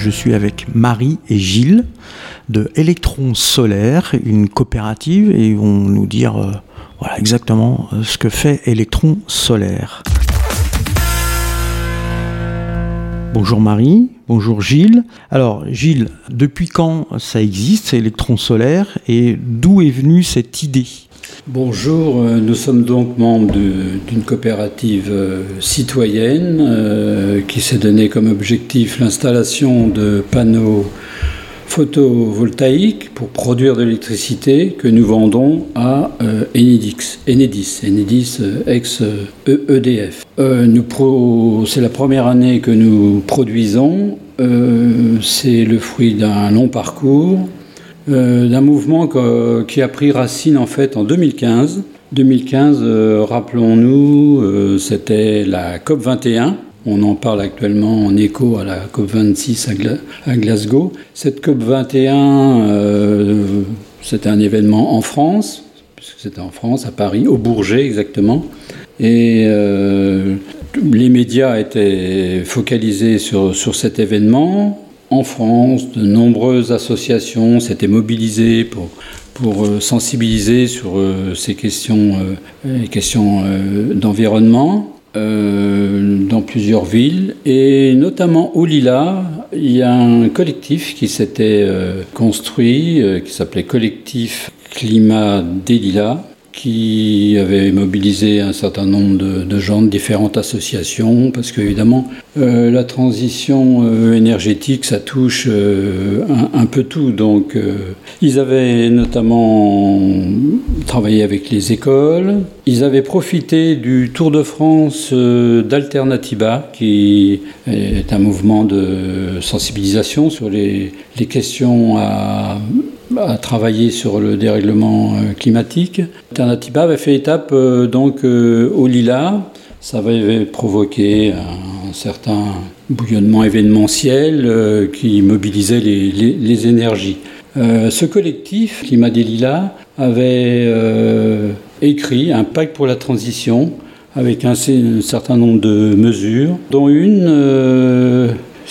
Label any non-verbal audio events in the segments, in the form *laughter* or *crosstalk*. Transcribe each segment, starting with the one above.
je suis avec Marie et Gilles de Électron Solaire, une coopérative, et ils vont nous dire euh, voilà, exactement euh, ce que fait Électron Solaire. Bonjour Marie, bonjour Gilles. Alors Gilles, depuis quand ça existe, Électron Solaire, et d'où est venue cette idée? Bonjour, euh, nous sommes donc membres d'une coopérative euh, citoyenne euh, qui s'est donné comme objectif l'installation de panneaux photovoltaïques pour produire de l'électricité que nous vendons à Enedis, Enedis ex-EDF. C'est la première année que nous produisons. C'est le fruit d'un long parcours euh, d'un mouvement qui a pris racine en fait en 2015. 2015, euh, rappelons-nous, euh, c'était la COP 21. On en parle actuellement en écho à la COP 26 à, Glasgow. Cette COP 21, c'était un événement en France, puisque c'était en France, à Paris, au Bourget exactement. Et les médias étaient focalisés sur, sur cet événement en France, de nombreuses associations s'étaient mobilisées pour, pour euh, sensibiliser sur euh, ces questions, euh, questions d'environnement dans plusieurs villes. Et notamment au Lila, il y a un collectif qui s'était construit, qui s'appelait Collectif Climat des Lilas, qui avait mobilisé un certain nombre de, gens de différentes associations, parce qu'évidemment, euh, la transition euh, énergétique, ça touche euh, un, peu tout. Donc, ils avaient notamment travaillé avec les écoles, ils avaient profité du Tour de France d'Alternativa, qui est un mouvement de sensibilisation sur les questions à à travailler sur le dérèglement euh, climatique. Alternativa avait fait étape euh, donc euh, au Lila. Ça avait provoqué un certain bouillonnement événementiel qui mobilisait les, énergies. ce collectif, Climat des Lilas, avait écrit un pacte pour la transition avec un, certain nombre de mesures, dont une,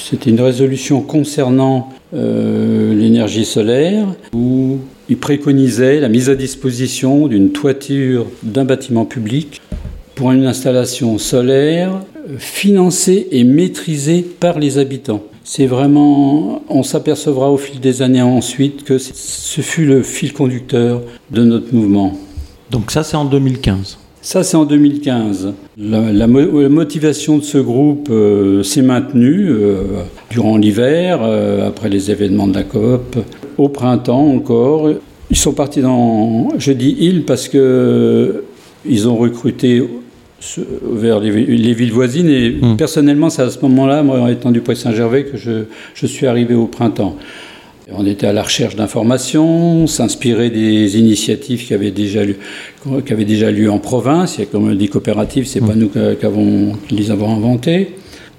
c'était une résolution concernant euh, l'énergie solaire, où il préconisait la mise à disposition d'une toiture d'un bâtiment public pour une installation solaire financée et maîtrisée par les habitants. C'est vraiment, on s'apercevra au fil des années ensuite que ce fut le fil conducteur de notre mouvement. Donc ça c'est en 2015 ça, c'est en 2015. La, motivation de ce groupe euh, s'est maintenue euh, durant l'hiver, euh, après les événements de la COP, au printemps encore. Ils sont partis dans, je dis ils parce que ils ont recruté vers les, villes voisines et hmm. personnellement, c'est à ce moment-là, moi étant du Poix-Saint-Gervais, que je, je suis arrivé au printemps. On était à la recherche d'informations, s'inspirer des initiatives qui avaient déjà lieu, qui avaient déjà lieu en province. Il y a comme des coopératives, c'est pas mm. nous qui les avons inventées.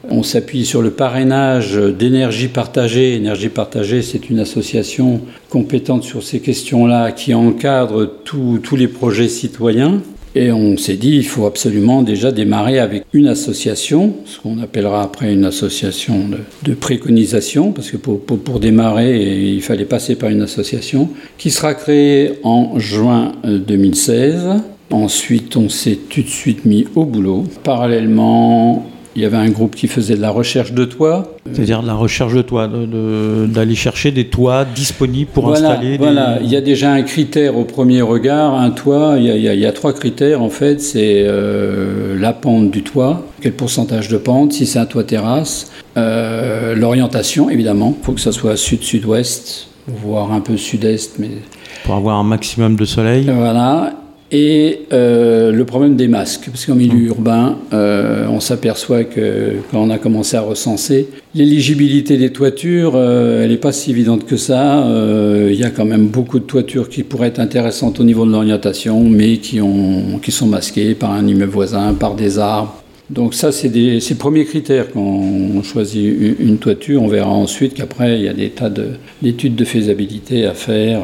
On s'appuie sur le parrainage d'énergie partagée. Énergie partagée, c'est une association compétente sur ces questions-là qui encadre tous les projets citoyens. Et on s'est dit, il faut absolument déjà démarrer avec une association, ce qu'on appellera après une association de, préconisation, parce que pour, démarrer, il fallait passer par une association, qui sera créée en juin 2016. Euh, Ensuite, on s'est tout de suite mis au boulot. Parallèlement, il y avait un groupe qui faisait de la recherche de toits. C'est-à-dire de la recherche de toits, d'aller chercher des toits disponibles pour installer. Voilà, il y a déjà un critère au premier regard. Un toit, il y a, trois critères en fait. C'est euh, la pente du toit, quel pourcentage de pente, si c'est un toit terrasse, euh, l'orientation évidemment. Il faut que ça soit sud-sud-ouest, voire un peu sud-est, mais pour avoir un maximum de soleil. Voilà et euh, le problème des masques, parce qu'en milieu mmh. urbain, euh, on s'aperçoit que quand on a commencé à recenser, l'éligibilité des toitures, euh, elle n'est pas si évidente que ça. Il y a quand même beaucoup de toitures qui pourraient être intéressantes au niveau de l'orientation, mais qui, ont, qui sont masquées par un immeuble voisin, par des arbres. Donc ça, c'est les premiers critères quand on choisit une toiture. On verra ensuite qu'après, il y a des tas d'études de, faisabilité à faire.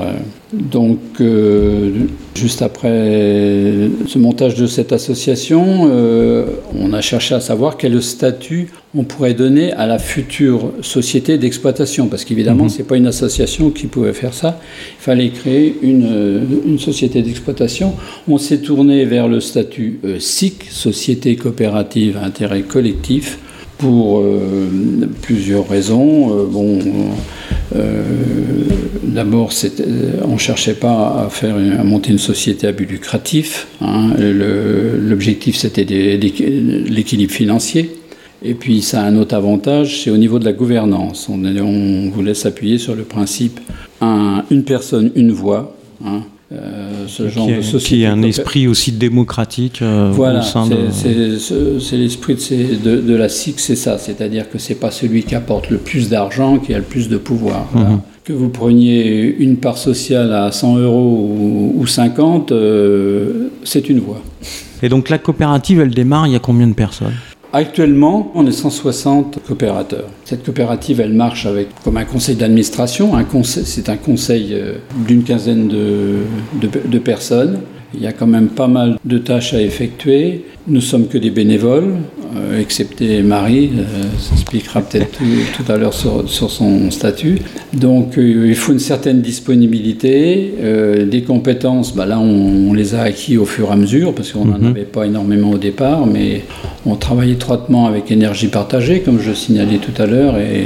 Donc, euh, juste après ce montage de cette association, euh, on a cherché à savoir quel statut on pourrait donner à la future société d'exploitation, parce qu'évidemment, Mhm. ce n'est pas une association qui pouvait faire ça. Il fallait créer une, euh, une société d'exploitation. On s'est tourné vers le statut euh, SIC, Société coopérative à intérêt collectif, pour euh, plusieurs raisons. Euh, bon, euh, d'abord, on ne cherchait pas à, faire, à monter une société à but lucratif. hein. L'objectif, c'était l'équilibre financier. Et puis, ça a un autre avantage, c'est au niveau de la gouvernance. On, on voulait s'appuyer sur le principe un- une personne, une voix. hein. Euh, ce genre qui, de société. qui est un esprit aussi démocratique euh, voilà, au sein de... c'est- c'est ce- c'est l'esprit de, ces- de- de la SIC, c'est ça. C'est-à-dire que c'est pas celui qui apporte le plus d'argent qui a le plus de pouvoir. Mhm. Que vous preniez une part sociale à 100 euros ou, ou 50, euh, c'est une voix. Et donc la coopérative, elle démarre, il y a combien de personnes? Actuellement, on est 160 coopérateurs. Cette coopérative, elle marche avec comme un conseil d'administration. C'est un conseil euh, d'une quinzaine de- de personnes. Il y a quand même pas mal de tâches à effectuer. Nous sommes que des bénévoles, euh, excepté Marie, euh, ça expliquera peut-être tout, tout à l'heure sur, sur son statut. Donc euh, il faut une certaine disponibilité, euh, des compétences, bah là on, on les a acquis au fur et à mesure, parce qu'on n'en Mhm. avait pas énormément au départ, mais on travaille étroitement avec Énergie Partagée, comme je signalais tout à l'heure, et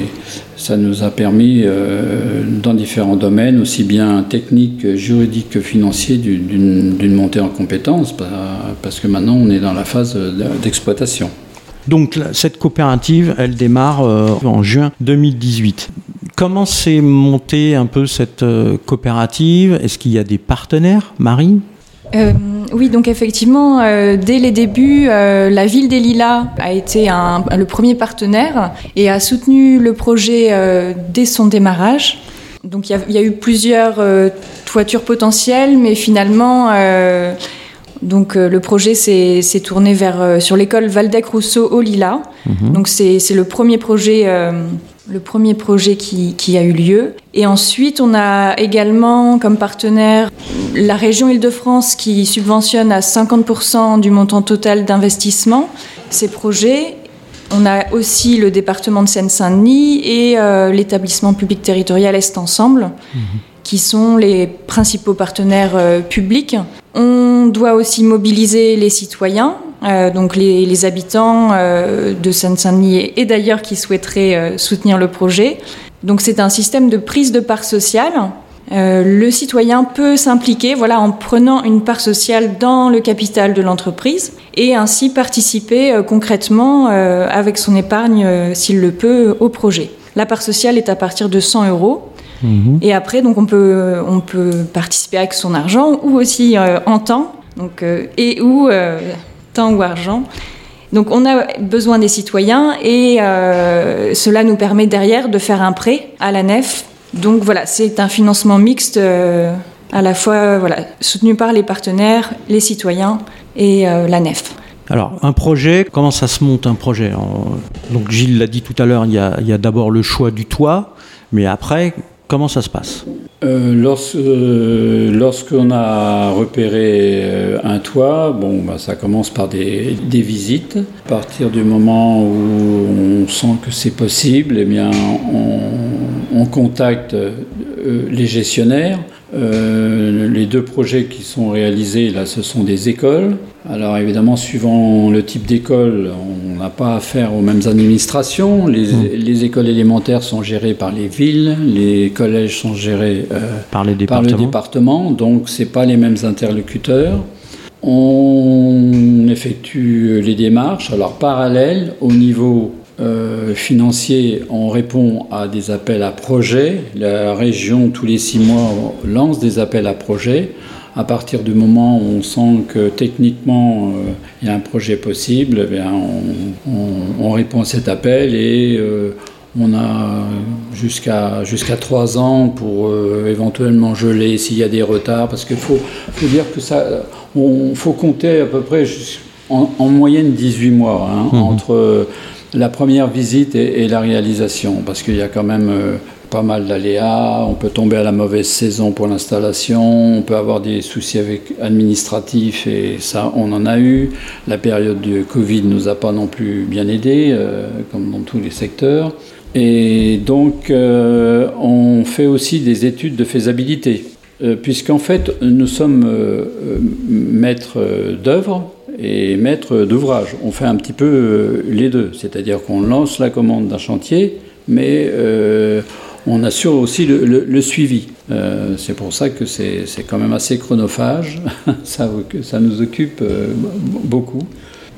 ça nous a permis, euh, dans différents domaines, aussi bien techniques, juridiques que financiers, du- d'une montée en compétences, pa- parce que maintenant on est dans la phase de- d'exploitation. Donc cette coopérative, elle démarre euh, en juin 2018. Comment s'est montée un peu cette euh, coopérative? Est-ce qu'il y a des partenaires, Marie Euh, oui, donc effectivement, euh, dès les débuts, euh, la ville des Lilas a été un- le premier partenaire et a soutenu le projet dès son démarrage. Donc il y, a- il y a eu plusieurs toitures potentielles, mais finalement, donc le projet s'est tourné vers sur l'école Valdec-Rousseau au Lilas. Donc c'est c'est le premier projet. Le premier projet qui, qui a eu lieu. Et ensuite, on a également comme partenaire la région Île-de-France qui subventionne à 50% du montant total d'investissement ces projets. On a aussi le département de Seine-Saint-Denis et euh, l'établissement public territorial Est Ensemble, qui sont les principaux partenaires euh, publics. On doit aussi mobiliser les citoyens, euh, donc les, les habitants euh, de Seine-Saint-Denis et, d'ailleurs qui souhaiteraient euh, soutenir le projet. Donc c'est un système de prise de part sociale. Le citoyen peut s'impliquer voilà, en prenant une part sociale dans le capital de l'entreprise et ainsi participer concrètement avec son épargne, s'il le peut, au projet. La part sociale est à partir de 100 euros. Et après, donc, on, peut, on peut participer avec son argent ou aussi en temps, donc, euh, et ou euh, temps ou argent. Donc on a besoin des citoyens et euh, cela nous permet derrière de faire un prêt à la nef. Donc voilà, c'est un financement mixte euh, à la fois voilà, soutenu par les partenaires, les citoyens et euh, la nef. Alors, un projet, comment ça se monte un projet? Donc, Gilles l'a dit tout à l'heure, il y a d'abord le choix du toit, mais après, comment ça se passe? Euh, lorsque, euh, lorsqu'on a repéré euh, un toit, bon, bah, ça commence par des, des visites. À partir du moment où on sent que c'est possible, eh bien, on, on contacte les gestionnaires. Euh, les deux projets qui sont réalisés, là, ce sont des écoles. Alors évidemment, suivant le type d'école, on n'a pas affaire aux mêmes administrations. Les, les écoles élémentaires sont gérées par les villes, les collèges sont gérés euh, Par les par le département, donc c'est pas les mêmes interlocuteurs. On effectue les démarches. Alors parallèle, au niveau euh, financier, on répond à des appels à projets. La région, tous les six mois, lance des appels à projets. À partir du moment où on sent que techniquement euh, il y a un projet possible, eh bien, on, on- on répond à cet appel et euh, on a jusqu'à jusqu'à trois ans pour euh, éventuellement geler s'il y a des retards, parce qu'il faut, faut dire que ça, on faut compter à peu près en, en moyenne 18 mois hein, Mhm. entre la première visite et, la réalisation, parce qu'il y a quand même euh, pas mal d'aléas, on peut tomber à la mauvaise saison pour l'installation, on peut avoir des soucis avec administratifs et ça on en a eu. La période du Covid nous a pas non plus bien aidé, comme dans tous les secteurs. Et donc on fait aussi des études de faisabilité. Euh, puisqu'en fait, nous sommes euh, euh, maîtres d'œuvre et maîtres d'ouvrage. On fait un petit peu les deux, c'est-à-dire qu'on lance la commande d'un chantier, mais on assure aussi le, suivi. c'est pour ça que c'est quand même assez chronophage, *laughs* ça, ça nous occupe beaucoup.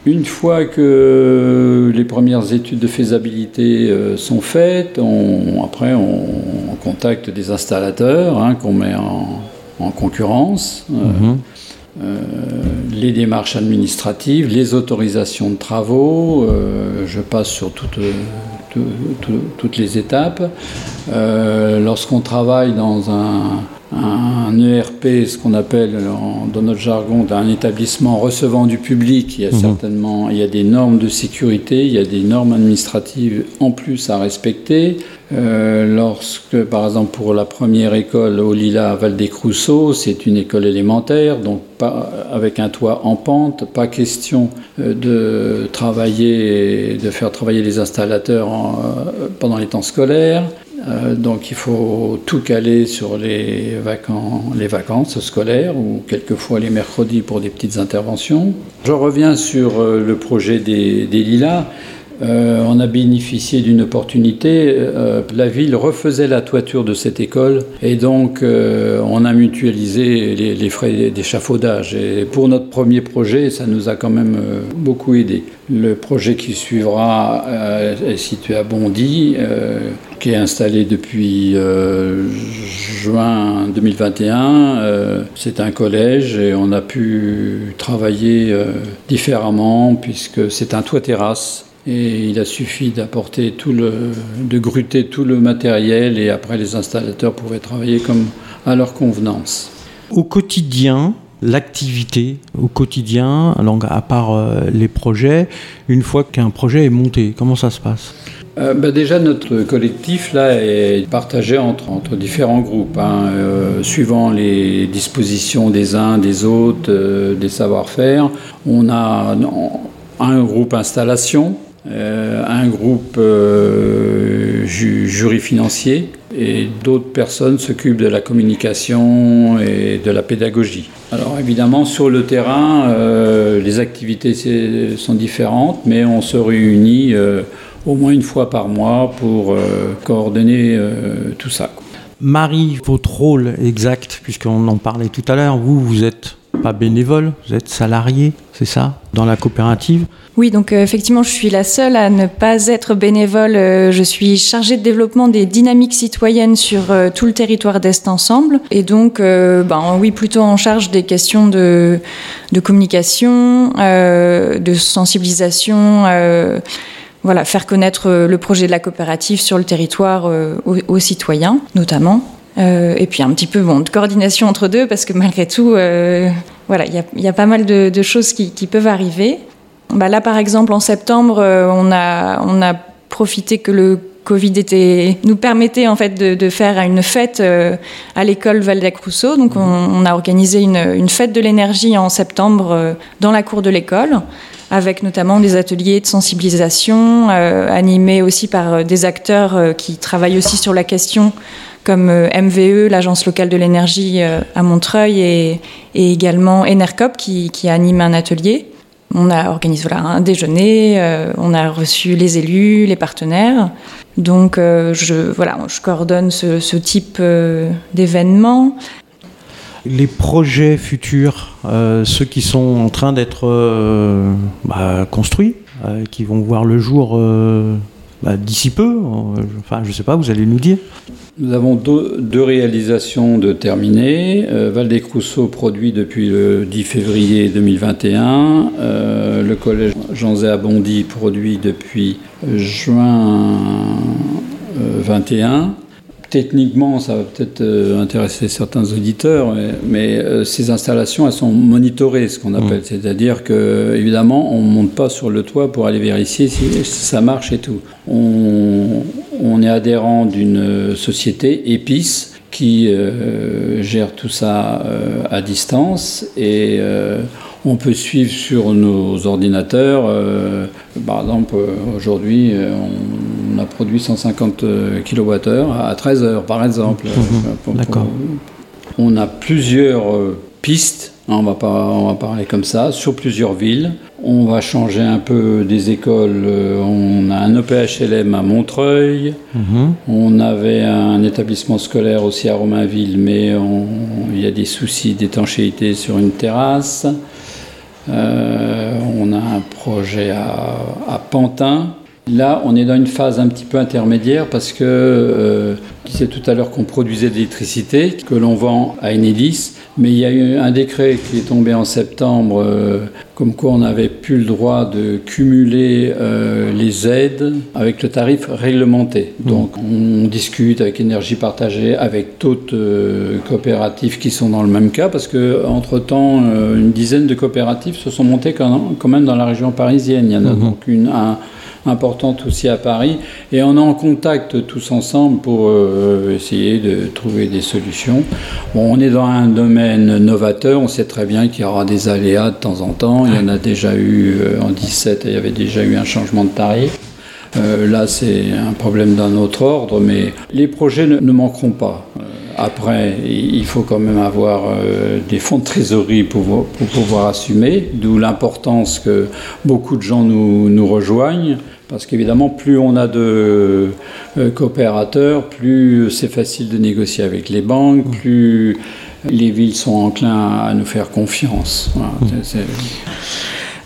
Une fois que les premières études de faisabilité euh, sont faites, après on, contacte des installateurs hein, qu'on met en, concurrence. Euh, mhm. euh, les démarches administratives, les autorisations de travaux, je passe sur toutes, toutes les étapes. Lorsqu'on travaille dans un, un ERP, ce qu'on appelle dans notre jargon un établissement recevant du public. Il y a mhm. certainement il y a des normes de sécurité, il y a des normes administratives en plus à respecter. Euh, lorsque, par exemple, pour la première école au Lila à Val-des-Crousseaux, c'est une école élémentaire, donc pas, avec un toit en pente, pas question euh, de travailler, de faire travailler les installateurs euh, pendant les temps scolaires. Donc il faut tout caler sur les, vacances, scolaires ou quelquefois les mercredis pour des petites interventions. Je reviens sur le projet des, Lilas. Euh, on a bénéficié d'une opportunité. la ville refaisait la toiture de cette école et donc on a mutualisé les, les frais d'échafaudage. Et pour notre premier projet, ça nous a quand même beaucoup aidé. Le projet qui suivra est situé à Bondy qui est installé depuis euh, juin 2021. Euh, c'est un collège et on a pu travailler euh, différemment puisque c'est un toit terrasse. Et il a suffi d'apporter tout le, de gruter tout le matériel et après les installateurs pouvaient travailler comme à leur convenance. Au quotidien, l'activité au quotidien, donc à part les projets, une fois qu'un projet est monté, comment ça se passe? Euh, bah, déjà, notre collectif là est partagé entre, entre différents groupes, hein, euh, suivant les dispositions des uns, des autres, euh, des savoir-faire. On a un groupe installation, un groupe jury financier, et d'autres personnes s'occupent de la communication et de la pédagogie. Alors évidemment, sur le terrain, les activités sont différentes, mais on se réunit au moins une fois par mois pour euh, coordonner euh, tout ça. Marie, votre rôle exact, puisqu'on en parlait tout à l'heure, vous, vous êtes pas bénévole, vous êtes salarié, c'est ça, dans la coopérative Oui, donc euh, effectivement, je suis la seule à ne pas être bénévole. je suis chargée de développement des dynamiques citoyennes sur tout le territoire d'Est Ensemble. Et donc, ben, oui, plutôt en charge des questions de, communication, de sensibilisation voilà, faire connaître euh, le projet de la coopérative sur le territoire euh, aux, citoyens, notamment. Euh, et puis un petit peu bon, de coordination entre deux, parce que malgré tout, voilà, il y, a, pas mal de, choses qui, peuvent arriver. Bah là, par exemple, en septembre, on, a, on a profité que le Covid nous permettait en fait de, faire une fête à l'école Valdeck-Rousseau. Donc, on, a organisé une, fête de l'énergie en septembre dans la cour de l'école avec notamment des ateliers de sensibilisation euh, animés aussi par euh, des acteurs euh, qui travaillent aussi sur la question comme MVE, l'agence locale de l'énergie à Montreuil, et, également Enercop qui, anime un atelier. On a organisé voilà, un déjeuner, on a reçu les élus, les partenaires. Donc je, voilà, je coordonne ce, type d'événement les projets futurs, euh, ceux qui sont en train d'être euh, bah, construits, euh, qui vont voir le jour bah, d'ici peu, enfin je ne sais pas, vous allez nous dire. Nous avons deux, réalisations de terminées. Val des produit depuis le 10 février 2021. le collège Jean-Zé Abondy produit depuis juin 2021. Techniquement, ça va peut-être euh, intéresser certains auditeurs, mais, euh, ces installations, elles sont monitorées, ce qu'on appelle. Mmh. C'est-à-dire que, évidemment, on ne monte pas sur le toit pour aller vérifier si ça marche et tout. On, on est adhérent d'une société, EPIS, qui euh, gère tout ça euh, à distance et euh, on peut suivre sur nos ordinateurs. par exemple, aujourd'hui, on a produit 150 kWh à 13 heures, par exemple. Mhm. D'accord. On a plusieurs pistes Hein, on va, pas, on va parler comme ça, sur plusieurs villes. On va changer un peu des écoles. Euh, on a un EPHLM à Montreuil. Mhm. On avait un établissement scolaire aussi à Romainville, mais il y a des soucis d'étanchéité sur une terrasse. Euh, on a un projet à, à Pantin. Là, on est dans une phase un petit peu intermédiaire parce que, euh, disais tout à l'heure qu'on produisait de l'électricité, que l'on vend à Enedis, mais il y a eu un décret qui est tombé en septembre, euh, comme quoi on n'avait plus le droit de cumuler euh, les aides avec le tarif réglementé. Mmh. Donc on discute avec Énergie Partagée, avec d'autres euh, coopératives qui sont dans le même cas, parce que entre temps, une dizaine de coopératives se sont montées quand même dans la région parisienne. Il y en a mmh. donc une, un, importante aussi à Paris. Et on est en contact tous ensemble pour euh, essayer de trouver des solutions. On est dans un domaine novateur. On sait très bien qu'il y aura des aléas de temps en temps. Il y en a déjà eu euh, en 17, il y avait déjà eu un changement de tarif. Euh, là, c'est un problème d'un autre ordre, mais les projets ne, manqueront pas. Après, il faut quand même avoir des fonds de trésorerie pour, pour pouvoir assumer, d'où l'importance que beaucoup de gens nous, nous rejoignent. Parce qu'évidemment, plus on a de euh, coopérateurs, plus c'est facile de négocier avec les banques, plus les villes sont enclins à nous faire confiance.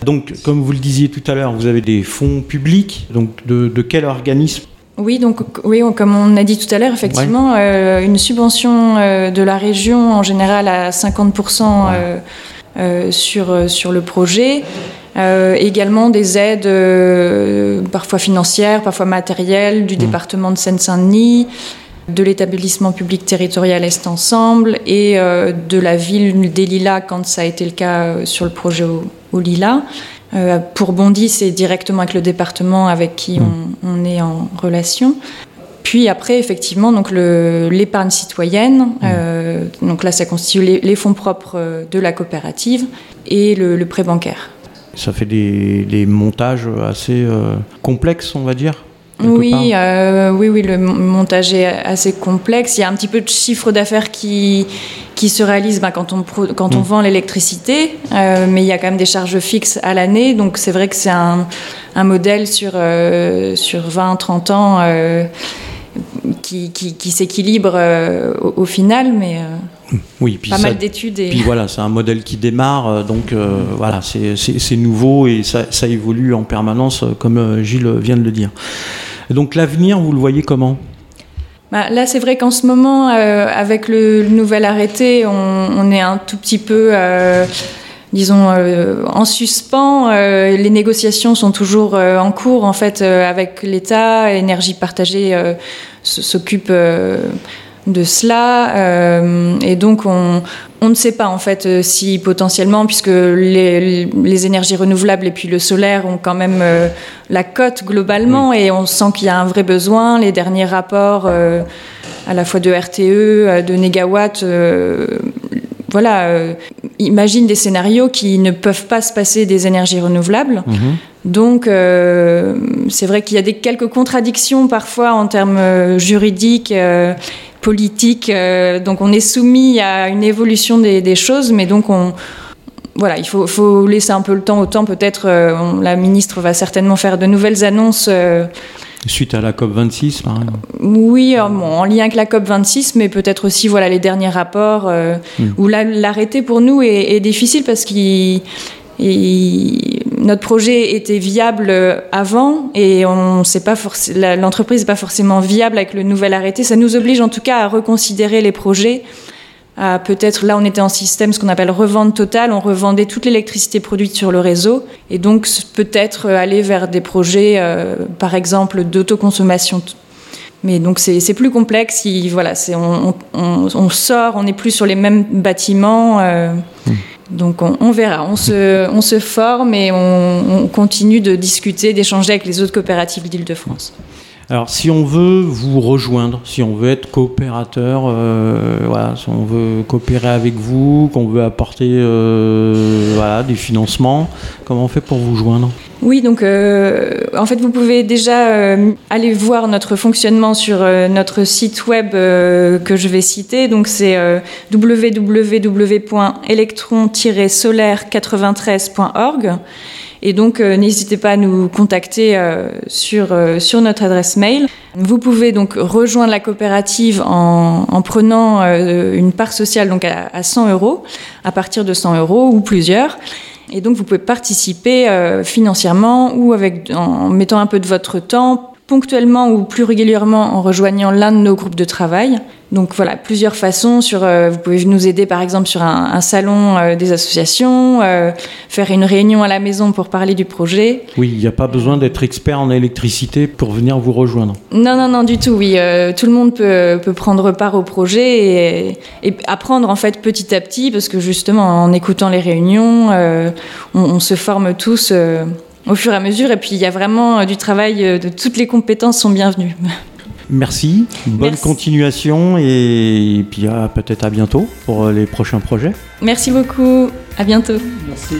Donc, comme vous le disiez tout à l'heure, vous avez des fonds publics. Donc, de, quel organisme oui, donc oui, comme on a dit tout à l'heure, effectivement, euh, une subvention euh, de la région en général à 50% sur, sur le projet. Euh, également des aides euh, parfois financières, parfois matérielles du mmh. département de Seine-Saint-Denis, de l'établissement public territorial Est Ensemble et euh, de la ville des Lilas quand ça a été le cas sur le projet au, Lilas. pour Bondy, c'est directement avec le département avec qui mmh. on, est en relation. Puis après, effectivement, donc l'épargne citoyenne, mmh. donc là, ça constitue les, fonds propres de la coopérative et le prêt bancaire ça fait des, montages assez euh, complexes, on va dire. Oui, euh, oui, oui, le montage est assez complexe. Il y a un petit peu de chiffre d'affaires qui, qui se réalise ben, quand, on, quand on mm. vend l'électricité, euh, mais il y a quand même des charges fixes à l'année. Donc c'est vrai que c'est un, un, modèle sur, sur 20-30 ans qui, qui, s'équilibre au, final, mais oui, puis pas mal d'études. Et... Puis voilà, c'est un modèle qui démarre, euh, donc euh, voilà, c'est nouveau et ça, ça, évolue en permanence, euh, comme Gilles vient de le dire. Donc l'avenir, vous le voyez comment? Bah, là, c'est vrai qu'en ce moment, avec le, nouvel arrêté, on, est un tout petit peu, disons, en suspens. les négociations sont toujours en cours, en fait, avec l'État. Énergie partagée s'occupe de cela. Euh, et donc, on, on, ne sait pas, en fait, euh, si potentiellement, puisque les, les, énergies renouvelables et puis le solaire ont quand même euh, la cote globalement, et on sent qu'il y a un vrai besoin. Les derniers rapports, à la fois de RTE, de Négawatt, voilà, imagine des scénarios qui ne peuvent pas se passer des énergies renouvelables. Mhm. Donc, c'est vrai qu'il y a des, quelques contradictions parfois en termes juridiques politique. Euh, donc on est soumis à une évolution des, choses, mais donc on, voilà, il faut, laisser un peu le temps au temps. Peut-être euh, la ministre va certainement faire de nouvelles annonces. Euh, Suite à la COP 26, par exemple. Oui, en lien avec la COP 26, mais peut-être aussi voilà les derniers rapports hmm. où l'arrêter pour nous est, est difficile parce qu'il et notre projet était viable avant et on sait pas l'entreprise n'est pas forcément viable avec le nouvel arrêté. Ça nous oblige en tout cas à reconsidérer les projets. Peut-être là, on était en système ce qu'on appelle revente totale. On revendait toute l'électricité produite sur le réseau et donc peut-être aller vers des projets, euh, par exemple, d'autoconsommation. Mais donc c'est plus complexe. voilà, on, sort, on n'est plus sur les mêmes bâtiments. Euh, mmh. Donc on, verra, on se, forme et on, continue de discuter, d'échanger avec les autres coopératives d'Île-de-France. Alors, si on veut vous rejoindre, si on veut être coopérateur, euh, si on veut coopérer avec vous, qu'on veut apporter euh, voilà, des financements, comment on fait pour vous joindre? Oui, donc euh, en fait, vous pouvez déjà euh, aller voir notre fonctionnement sur euh, notre site web que je vais citer. Donc c'est euh, www.electron-solaire93.org. Et donc n'hésitez pas à nous contacter sur, sur notre adresse mail. Vous pouvez donc rejoindre la coopérative en, en prenant une part sociale donc à, à 100 euros, à partir de 100 euros ou plusieurs. Et donc vous pouvez participer euh, financièrement ou avec, en mettant un peu de votre temps, ponctuellement ou plus régulièrement en rejoignant l'un de nos groupes de travail. Donc voilà, plusieurs façons. Sur, euh, vous pouvez nous aider par exemple sur un, un salon euh, des associations, euh, faire une réunion à la maison pour parler du projet. Oui, il n'y a pas besoin d'être expert en électricité pour venir vous rejoindre. Non, non, non, du tout, oui. tout le monde peut, peut prendre part au projet et, et apprendre en fait petit à petit parce que justement en écoutant les réunions, on, on se forme tous. Au fur et à mesure, et puis il y a vraiment euh, du travail, euh, de toutes les compétences sont bienvenues. Merci, bonne Merci. continuation et, puis à- peut-être à bientôt pour euh, les prochains projets. Merci beaucoup, à bientôt. Merci.